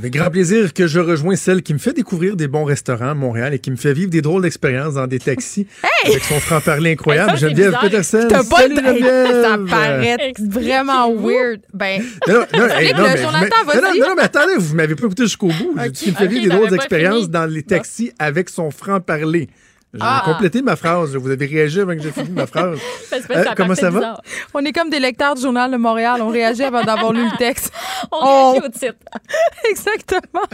Fait grand plaisir que je rejoins celle qui me fait découvrir des bons restaurants à Montréal et qui me fait vivre des drôles d'expériences dans des taxis avec son franc-parler incroyable. Hey, ça, Geneviève bizarre. Peterson. T'as pas. Geneviève. Ça paraît vraiment weird. Ben, Non, non, non, hey, Explique-le, non, mais non, vas-y. non, non, mais attendez, vous m'avez pas écouté jusqu'au bout. Dit qu'il me fait Ok, vivre des drôles d'expériences fini. dans les taxis avec son franc-parler. J'ai Ah. complété ma phrase. Vous avez réagi avant que j'ai fini ma phrase. Euh, ça comment ça va? bizarre. on est comme des lecteurs du Journal de Montréal. On réagit avant d'avoir lu le texte. On Oh. réagit au titre. Exactement.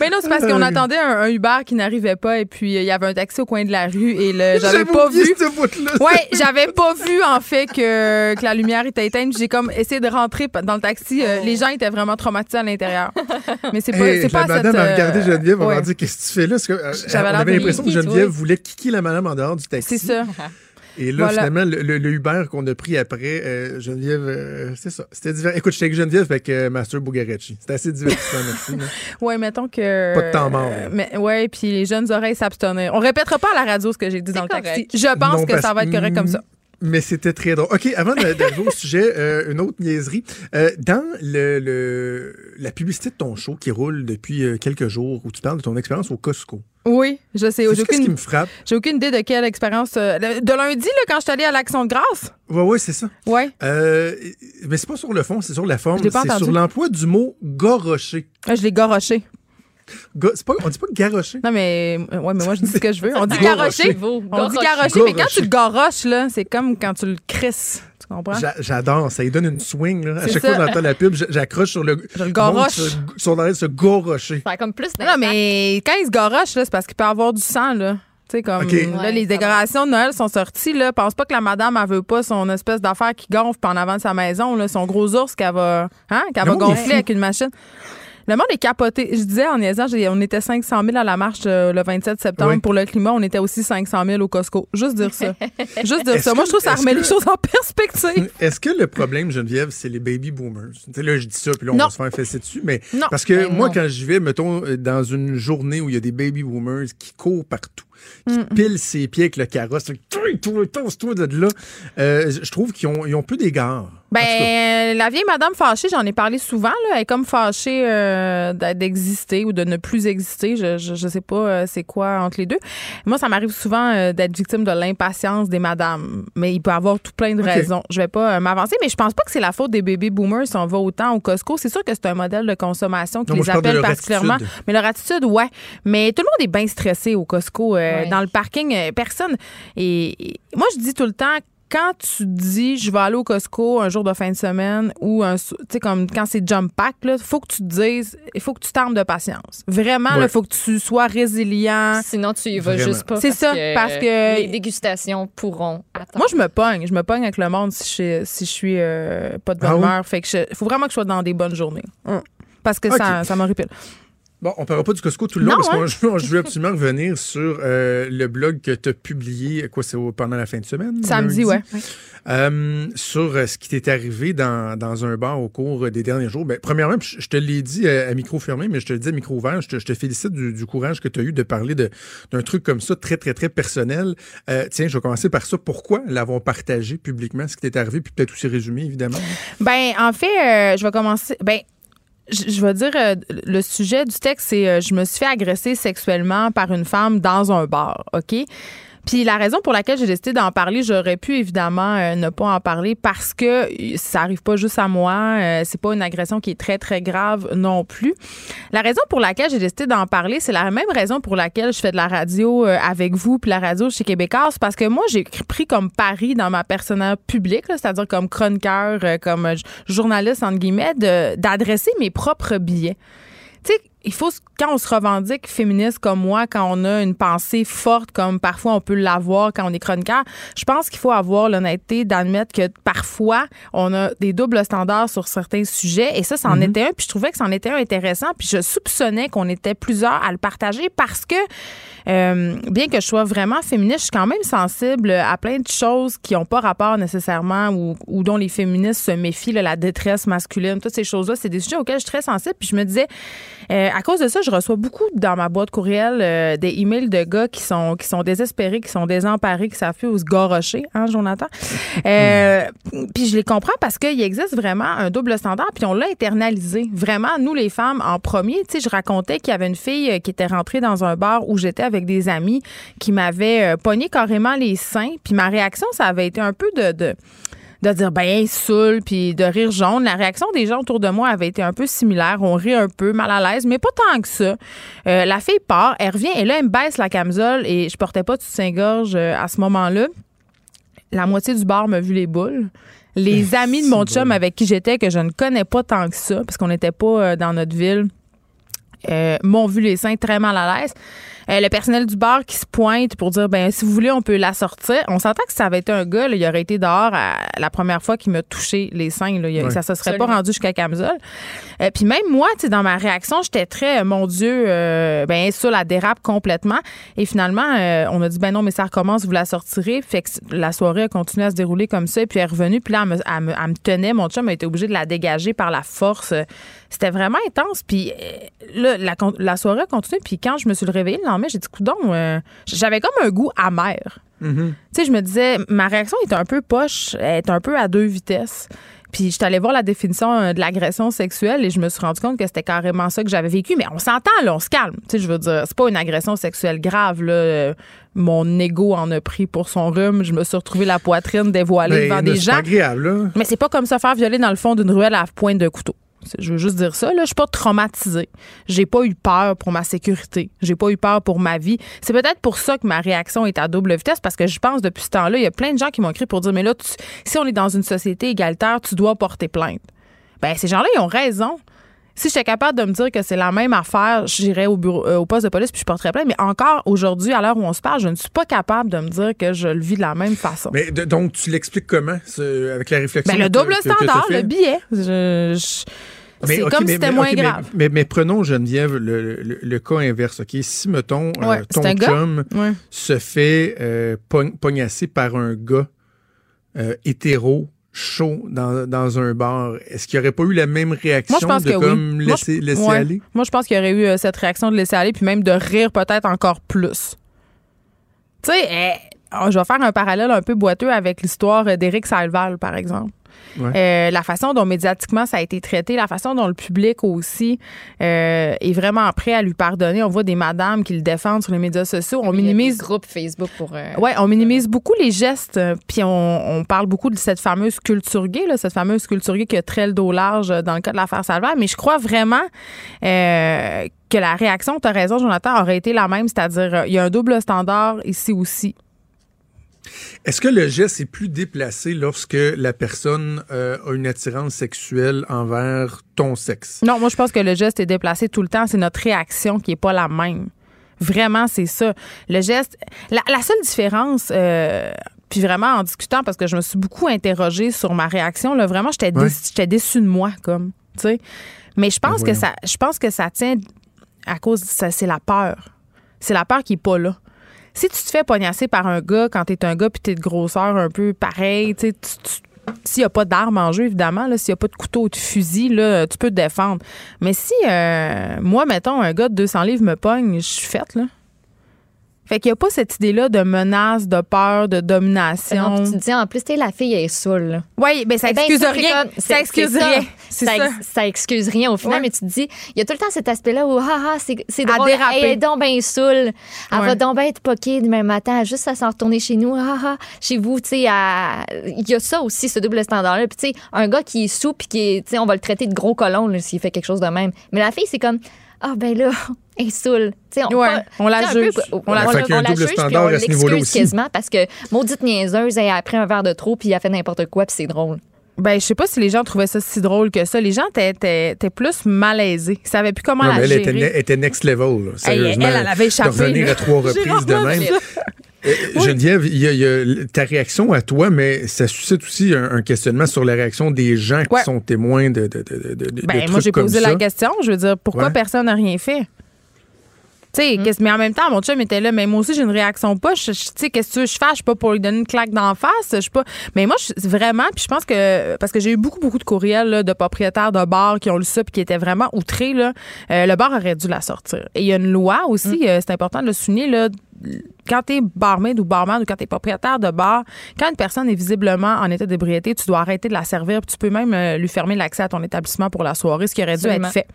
Mais non, c'est parce qu'on attendait un, un Uber qui n'arrivait pas et puis euh, il y avait un taxi au coin de la rue et le, j'avais pas vu. Ouais, j'avais pas vu en fait que, que la lumière était éteinte. J'ai comme essayé de rentrer dans le taxi. Euh, les gens étaient vraiment traumatisés à l'intérieur. Mais c'est pas, Hey, c'est pas la cette, madame a euh, regardé Geneviève, on ouais. va dire qu'est-ce que tu fais là? Parce que, euh, J'avais l'impression que Geneviève voulait kicker la madame en dehors du taxi. C'est ça. Et là, Voilà. finalement, le, le- le Uber qu'on a pris après, euh, Geneviève, euh, c'est ça. C'était divers. Écoute, j'étais avec Geneviève avec euh, Master Bugarecci. C'était assez divertissant, merci. Ouais, mettons que. Pas de temps mort. euh, mais ouais, puis les jeunes oreilles s'abstenir. On répétera pas à la radio ce que j'ai dit dans le taxi. Je pense Non, que ça va être correct comme ça. Mais c'était très drôle. OK, avant d'arriver au sujet, euh, une autre niaiserie. Euh, dans le, le- la publicité de ton show qui roule depuis euh, quelques jours, où tu parles de ton expérience au Costco, Oui, je sais. c'est J'ai qu'est-ce qui aucune, me frappe? j'ai aucune idée de quelle expérience. euh, de lundi, là, quand je suis allée à l'Action de grâce. Ouais, ouais, c'est ça. Euh, mais c'est pas sur le fond, c'est sur la forme. Je l'ai pas C'est sur l'emploi du mot gorocher. Ah, Je l'ai garoché. Pas, on dit pas garocher. Non, mais, ouais, mais moi, je dis ce que je veux. On dit Garocher. garocher. Vous, On dit garocher. garocher, mais quand Garocher. tu le garoches, là, c'est comme quand tu le crisses. Tu comprends? J'a- J'adore, ça lui donne une swing. Là. À chaque ça. fois que j'entends la pub, j'accroche sur le. Je le garoche. se- gorocher. Ça a comme plus Non, mais quand il se garoche, là, c'est parce qu'il peut avoir du sang, là. Tu sais, comme là, Ouais, les décorations de Noël sont sorties. Là. Pense pas que la madame, elle veut pas son espèce d'affaire qui gonfle en avant de sa maison, là, son gros ours qu'elle va, hein, qu'elle Le va gonfler avec une machine. Le monde est capoté. Je disais en niaisant, on était 500 000 à la marche euh, le 27 septembre Oui. pour le climat. On était aussi 500 000 au Costco. Juste dire ça. Juste dire ça. Moi, je trouve que ça remet que- les choses en perspective. Est-ce que le problème, Geneviève, c'est les baby boomers? Tu sais, là, je dis ça, puis là, on Non. va se faire fesser dessus. Mais Non. parce que Ben moi, non. quand j'y vais, mettons, euh, dans une journée où il y a des baby boomers qui courent partout, qui pilent ses pieds avec le carrosse, toi, toi, toi, toi de là, euh, je trouve qu'ils ont, ils ont peu d'égard. Ben, la vieille madame fâchée, j'en ai parlé souvent. Là. Elle est comme fâchée euh, d'exister ou de ne plus exister. Je, je, je sais pas euh, c'est quoi entre les deux. Moi, ça m'arrive souvent euh, d'être victime de l'impatience des madames. Mais il peut y avoir tout plein de raisons. Je vais pas euh, m'avancer, mais je pense pas que c'est la faute des baby boomers si on va autant au Costco. C'est sûr que c'est un modèle de consommation qui Non, les appelle particulièrement. attitude. Mais leur attitude, ouais. Mais tout le monde est bien stressé au Costco. euh, Ouais. Dans le parking, euh, personne. Et, et moi, je dis tout le temps, quand tu dis je vais aller au Costco un jour de fin de semaine ou un tu sais comme quand c'est jump pack là, faut que tu te dises il faut que tu t'armes de patience. Vraiment Ouais. il faut que tu sois résilient. Sinon, tu y vas Vraiment. juste pas. C'est ça, parce que- Les dégustations pourront attendre. Moi je me pogne, je me pogne avec le monde si je si je suis euh, pas de bonne Ah oui? humeur, fait que je- faut vraiment que je sois dans des bonnes journées. Hum. Parce que Ok. ça ça m'horripile. Bon, on ne parlera pas du Costco tout le long Non, parce que hein? je, veux absolument revenir sur euh, le blog que tu as publié, quoi, c'est pendant la fin de semaine? Samedi, lundi? ouais. Euh, sur euh, ce qui t'est arrivé dans, dans un bar au cours des derniers jours. Ben, premièrement, je, je te l'ai dit à, micro fermé, mais je te le dis à micro ouvert, je te, je te félicite du, du courage que tu as eu de parler de- d'un truc comme ça, très, très, très personnel. Tiens, je vais commencer par ça. Pourquoi l'avons partagé publiquement, ce qui t'est arrivé, puis peut-être aussi résumé, évidemment? Ben, en fait, je vais commencer. Ben, je je vais dire, euh, le sujet du texte, c'est euh, je me suis fait agresser sexuellement par une femme dans un bar, OK? Puis la raison pour laquelle j'ai décidé d'en parler, j'aurais pu évidemment euh, ne pas en parler parce que ça arrive pas juste à moi. Euh, c'est pas une agression qui est très très grave non plus. La raison pour laquelle j'ai décidé d'en parler, c'est la même raison pour laquelle je fais de la radio euh, avec vous puis la radio chez Québécois, parce que moi j'ai pris comme pari dans ma personnalité publique, c'est-à-dire comme chroniqueur, euh, comme euh, journaliste entre guillemets, d'adresser mes propres billets. Tu sais, il faut, quand on se revendique féministe comme moi, quand on a une pensée forte comme parfois on peut l'avoir quand on est chroniqueur, je pense qu'il faut avoir l'honnêteté d'admettre que parfois on a des doubles standards sur certains sujets et ça, ça en était un. Puis je trouvais que c'en était un intéressant. Puis je soupçonnais qu'on était plusieurs à le partager parce que euh, bien que je sois vraiment féministe, je suis quand même sensible à plein de choses qui n'ont pas rapport nécessairement ou, ou dont les féministes se méfient, là, la détresse masculine, toutes ces choses-là, c'est des sujets auxquels je suis très sensible. Puis je me disais, euh, à cause de ça, je reçois beaucoup dans ma boîte courriel euh, des emails de gars qui sont qui sont désespérés, qui sont désemparés, qui savent plus où se gorocher, hein, Jonathan. Euh, Puis je les comprends parce qu'il existe vraiment un double standard, puis on l'a internalisé. Vraiment, nous les femmes, en premier, tu sais, je racontais qu'il y avait une fille euh, qui était rentrée dans un bar où j'étais avec des amis qui m'avait euh, pogné carrément les seins, puis ma réaction, ça avait été un peu de, de de dire ben saoul puis de rire jaune. La réaction des gens autour de moi avait été un peu similaire. On rit un peu, mal à l'aise, mais pas tant que ça. Euh, la fille part, elle revient et là elle me baisse la camisole et je portais pas de soutien-gorge euh, à ce moment-là. La moitié du bar m'a vu les boules. Les amis de mon chum avec qui j'étais que je ne connais pas tant que ça parce qu'on n'était pas euh, dans notre ville euh, m'ont vu les seins très mal à l'aise. Euh, le personnel du bar qui se pointe pour dire ben si vous voulez on peut la sortir. On s'entend que ça avait été un gars, là, il aurait été dehors à- la première fois qu'il m'a touché les seins. Là, Il-. Ça se serait Absolument. pas rendu jusqu'à camisole. Euh, Puis même moi, tu sais, dans ma réaction, j'étais très euh, mon Dieu, euh, ben ça la dérape complètement. Et finalement, euh, on a dit ben non mais ça recommence, vous la sortirez. Fait que la soirée a continué à se dérouler comme ça. Et puis elle est revenue. Puis là, elle me, elle me- elle me tenait. Mon chum a été obligé de la dégager par la force. C'était vraiment intense. Puis euh, là, la, soirée a continué. Puis quand je me suis réveillée le lendemain, j'ai dit, coudon, euh, j'avais comme un goût amer. Tu sais, je me disais, ma réaction est un peu poche, elle est un peu à deux vitesses. Puis je suis allée voir la définition euh, de l'agression sexuelle et je me suis rendu compte que c'était carrément ça que j'avais vécu. Mais on s'entend, là, on se calme. Tu sais, je veux dire, c'est pas une agression sexuelle grave, là. Mon ego en a pris pour son rhume. Je me suis retrouvée la poitrine dévoilée Ben, devant des c'est gens. pas agréable, là. Mais c'est pas comme se faire violer dans le fond d'une ruelle à pointe de couteau. Je veux juste dire ça. Là, je suis pas traumatisée. J'ai pas eu peur pour ma sécurité. J'ai pas eu peur pour ma vie. C'est peut-être pour ça que ma réaction est à double vitesse parce que je pense depuis ce temps-là, il y a plein de gens qui m'ont écrit pour dire mais là, si on est dans une société égalitaire, tu dois porter plainte. Ben ces gens-là, ils ont raison. Si j'étais capable de me dire que c'est la même affaire, j'irais au bureau, euh, au poste de police puis je porterais plainte. Mais encore aujourd'hui, à l'heure où on se parle, je ne suis pas capable de me dire que je le vis de la même façon. Mais de- donc, tu l'expliques comment, ce- avec la réflexion? Ben, le double que- standard, le billet. Je- je- Mais, c'est comme si c'était moins grave. Mais, mais prenons, Geneviève, le, le- le cas inverse. OK? Si, mettons, euh, Ouais, ton chum Ouais. se fait euh, pogn- pognasser par un gars euh, hétéro chaud dans, dans un bar, est-ce qu'il n'y aurait pas eu la même réaction Moi, de comme oui. Moi, laisser, laisser ouais. aller? Moi, je pense qu'il y aurait eu euh, cette réaction de laisser aller, puis même de rire peut-être encore plus. Tu sais, eh, oh, je vais faire un parallèle un peu boiteux avec l'histoire euh, d'Éric Salval, par exemple. Ouais. Euh, la façon dont médiatiquement ça a été traité, la façon dont le public aussi euh, est vraiment prêt à lui pardonner. On voit des madames qui le défendent sur les médias sociaux. On Il minimise des groupes Facebook pour. euh, Ouais, on minimise beaucoup les gestes, puis on, on parle beaucoup de cette fameuse culture gay, là, cette fameuse culture gay qui a très le dos large dans le cas de l'affaire Salvaire. Mais je crois vraiment euh, que la réaction, tu as raison, Jonathan, aurait été la même, c'est-à-dire il y a un double standard ici aussi. Est-ce que le geste est plus déplacé lorsque la personne euh, a une attirance sexuelle envers ton sexe? Non, moi je pense que le geste est déplacé tout le temps, c'est notre réaction qui est pas la même. Vraiment, c'est ça. Le geste, la, la seule différence. euh, puis vraiment en discutant parce que je me suis beaucoup interrogée sur ma réaction là vraiment j'étais Ouais. déçue, j'étais déçue de moi comme tu sais mais je pense Ben que ça je pense que ça tient à cause de ça c'est la peur c'est la peur qui est pas là si tu te fais pognasser par un gars quand t'es un gars puis t'es de grosseur un peu pareil tu sais s'il n'y a pas d'arme en jeu, évidemment, s'il n'y a pas de couteau ou de fusil, là, tu peux te défendre. Mais si, euh, moi, mettons, un gars de 200 livres me pogne, je suis faite, là. Fait qu'il n'y a pas cette idée-là de menace, de peur, de domination. Tu te dis, en plus, sais, la fille elle est saoule. Oui, ben ça Eh ben, excuse c'est rien. comme- Ça excuse ça. rien. C'est ça, ça. ça excuse rien au final, Ouais. mais tu te dis, il y a tout le temps cet aspect-là où, ah, ah, c'est drôle, elle est donc bien saoule. Elle Ouais. va donc bien être poquée demain matin, juste à s'en retourner chez nous, ah, ah, chez vous, tu sais, à- il y a ça aussi, ce double standard-là. Puis, tu sais, un gars qui est sous, puis qui est, tu sais, on va le traiter de gros colon, s'il fait quelque chose de même. Mais la fille, c'est comme, ah, ben là, est saoule. Tu sais, on, Ouais, on la peu, juge. on, On la- on Fait qu'il y a un la double juge, puis standard on à ce niveau-là l'excuse quasiment parce que maudite niaiseuse, elle a pris un verre de trop, puis elle a fait n'importe quoi, puis c'est drôle. Ben, je sais pas si les gens trouvaient ça si drôle que ça. Les gens étaient- plus malaisés. Ils savaient plus comment Non, la mais elle gérer. était, ne- était next level. là. Sérieusement, elle, elle avait échappé, De revenir à trois reprises de même. Euh, Geneviève, il y, a, il y a ta réaction à toi, mais ça suscite aussi un, un questionnement sur la réaction des gens qui sont témoins de, de, de, de, de- de Ben, moi, j'ai posé ça. la question. Je veux dire, pourquoi Ouais. personne n'a rien fait? Sais, qu'est-ce- mais en même temps, mon chum était là, mais moi aussi, j'ai une réaction pas. Tu sais, qu'est-ce que tu veux que je fasse? Je suis pas pour lui donner une claque d'en face. Je suis pas. Mais moi, je- vraiment, puis je pense que, parce que j'ai eu beaucoup, beaucoup de courriels là, de propriétaires de bars qui ont lu ça puis qui étaient vraiment outrés, là. Euh, le bar aurait dû la sortir. Et il y a une loi aussi, euh, c'est important de le souligner, là. Quand t'es barmaid ou barman ou quand t'es propriétaire de bar, quand une personne est visiblement en état d'ébriété, tu dois arrêter de la servir puis tu peux même euh, lui fermer l'accès à ton établissement pour la soirée, ce qui aurait dû Absolument. être fait.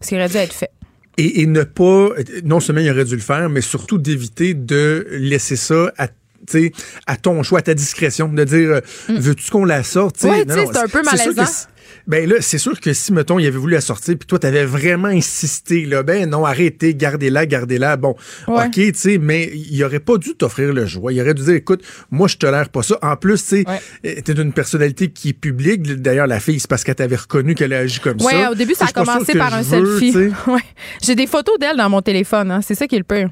Ce qui aurait dû être fait. Et, et ne pas, non seulement il aurait dû le faire, mais surtout d'éviter de laisser ça à sais, à ton choix, à ta discrétion, de dire euh, veux-tu qu'on la sorte? Mm. C'est un peu malaisant. ben là, c'est sûr que si, mettons, il avait voulu la sortir, puis toi, t'avais vraiment insisté, là, ben non, arrêtez, gardez-la, gardez-la. Bon, Ouais. OK, tu sais, mais il aurait pas dû t'offrir le choix. Il aurait dû dire, écoute, moi, je tolère pas ça. En plus, tu sais, Ouais. euh, t'es une personnalité qui est publique. D'ailleurs, la fille, c'est parce qu'elle t'avait reconnu qu'elle a agi comme Oui, ça. au début, ça a commencé par un selfie. J'ai des photos d'elle dans mon téléphone. hein. C'est ça qui est le pire.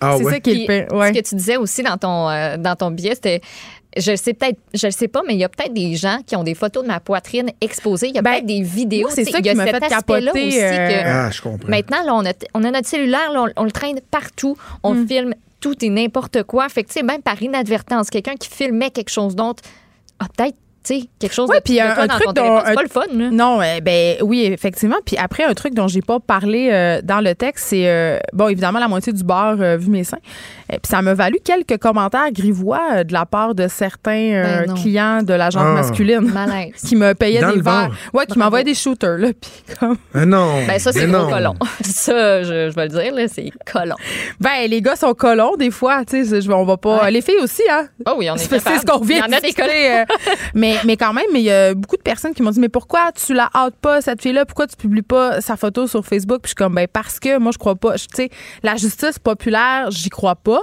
Ah c'est ouais? ça qui est Puis, le pire. Ouais. Ce que tu disais aussi dans ton, euh, dans ton billet, c'était. Je le sais peut-être, je le sais pas, mais il y a peut-être des gens qui ont des photos de ma poitrine exposées. Il y a Ben, peut-être des vidéos. c'est ça il y a qui m'a cet fait capoter, aussi euh, que Ah, je comprends. maintenant, là, on a, on a notre cellulaire, là, on, on le traîne partout, on Mm. filme tout et n'importe quoi. Fait que, tu sais, même par inadvertance, quelqu'un qui filmait quelque chose d'autre a peut-être, tu sais, quelque chose Ouais, de, puis de un- truc dont-. C'est un- pas le fun, là. Non, eh ben oui, effectivement. Puis après, un truc dont j'ai pas parlé euh, dans le texte, c'est euh, bon, évidemment, la moitié du bar euh, vu mes seins. Puis ça m'a valu quelques commentaires grivois euh, de la part de certains euh, Ben clients de la gente Ah. masculine qui me payaient Dans des verres. Ouais, qui m'envoyaient des shooters là, puis comme Ah non. Ben, ça, c'est mais gros colon. Ça, je, je vais le dire, là, c'est colon. ben les gars sont colons des fois, tu sais, je- on va pas Ouais. les filles aussi hein. Oh oui, on est C'est ce qu'on vient Il y en a de des colons. mais, mais quand même, mais il y a beaucoup de personnes qui m'ont dit Mais pourquoi tu la hâtes pas, cette fille-là? Pourquoi tu publies pas sa photo sur Facebook? Puis je suis comme Ben parce que moi, je crois pas. Tu sais, la justice populaire, j'y crois pas.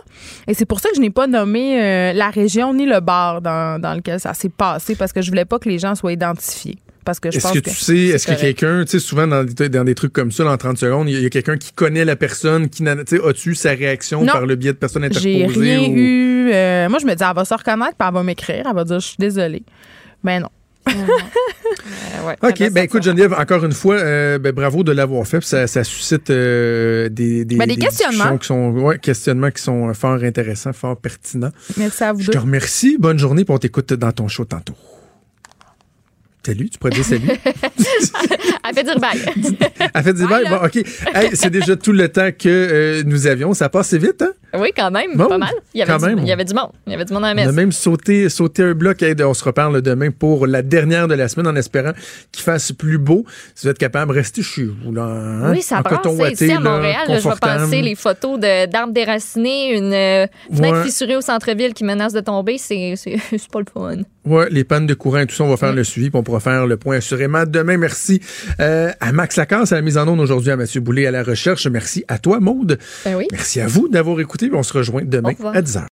Et c'est pour ça que je n'ai pas nommé euh, la région ni le bar dans, dans lequel ça s'est passé, parce que je voulais pas que les gens soient identifiés. Parce que je Est-ce pense que que. tu sais, est-ce que quelqu'un, tu sais, souvent dans des, dans des trucs comme ça, en 30 secondes, il y a, quelqu'un qui connaît la personne, qui n'a, tu sais, as-tu eu sa réaction Non. par le biais de personnes J'ai interposées? rien ou- eu. euh, moi, je me dis, elle va se reconnaître, puis elle va m'écrire, elle va dire, je suis désolée. Ben non. Euh, ouais, OK, ben écoute. Geneviève, encore une fois, euh, ben, bravo de l'avoir fait. Ça, ça suscite euh, des, des, Ben, des questionnements. qui sont, ouais, questionnements qui sont euh, fort intéressants, fort pertinents. Merci à vous Je deux. te remercie. Bonne journée, puis on t'écoute dans ton show tantôt. Salut, tu pourrais dire salut. Elle fait dire bye. Elle fait dire bye? Bon, OK. Hey, c'est déjà tout le temps que euh, nous avions. Ça passe vite, hein? oui, quand même, Bon, pas mal. Il y, avait du, même. il y avait du monde. Il y avait du monde à la On a messe. même sauté, sauté un bloc. Hey, on se reparle demain pour la dernière de la semaine en espérant qu'il fasse plus beau. Si vous êtes capable, restez chez vous. Là, hein? Oui, ça en brasse coton ouaté, ici à Montréal. là, je vais passer les photos d'arbres déracinés, une euh, fenêtre Ouais. fissurée au centre-ville qui menace de tomber. C'est pas le fun. Ouais, les pannes de courant et tout ça, on va faire le suivi, puis on pourra faire le point assurément demain. Merci euh, à Max Lacasse à la mise en onde aujourd'hui, à Mathieu Boulay à la recherche. Merci à toi, Maude. Ben oui. Merci à vous d'avoir écouté, on se rejoint demain à 10h.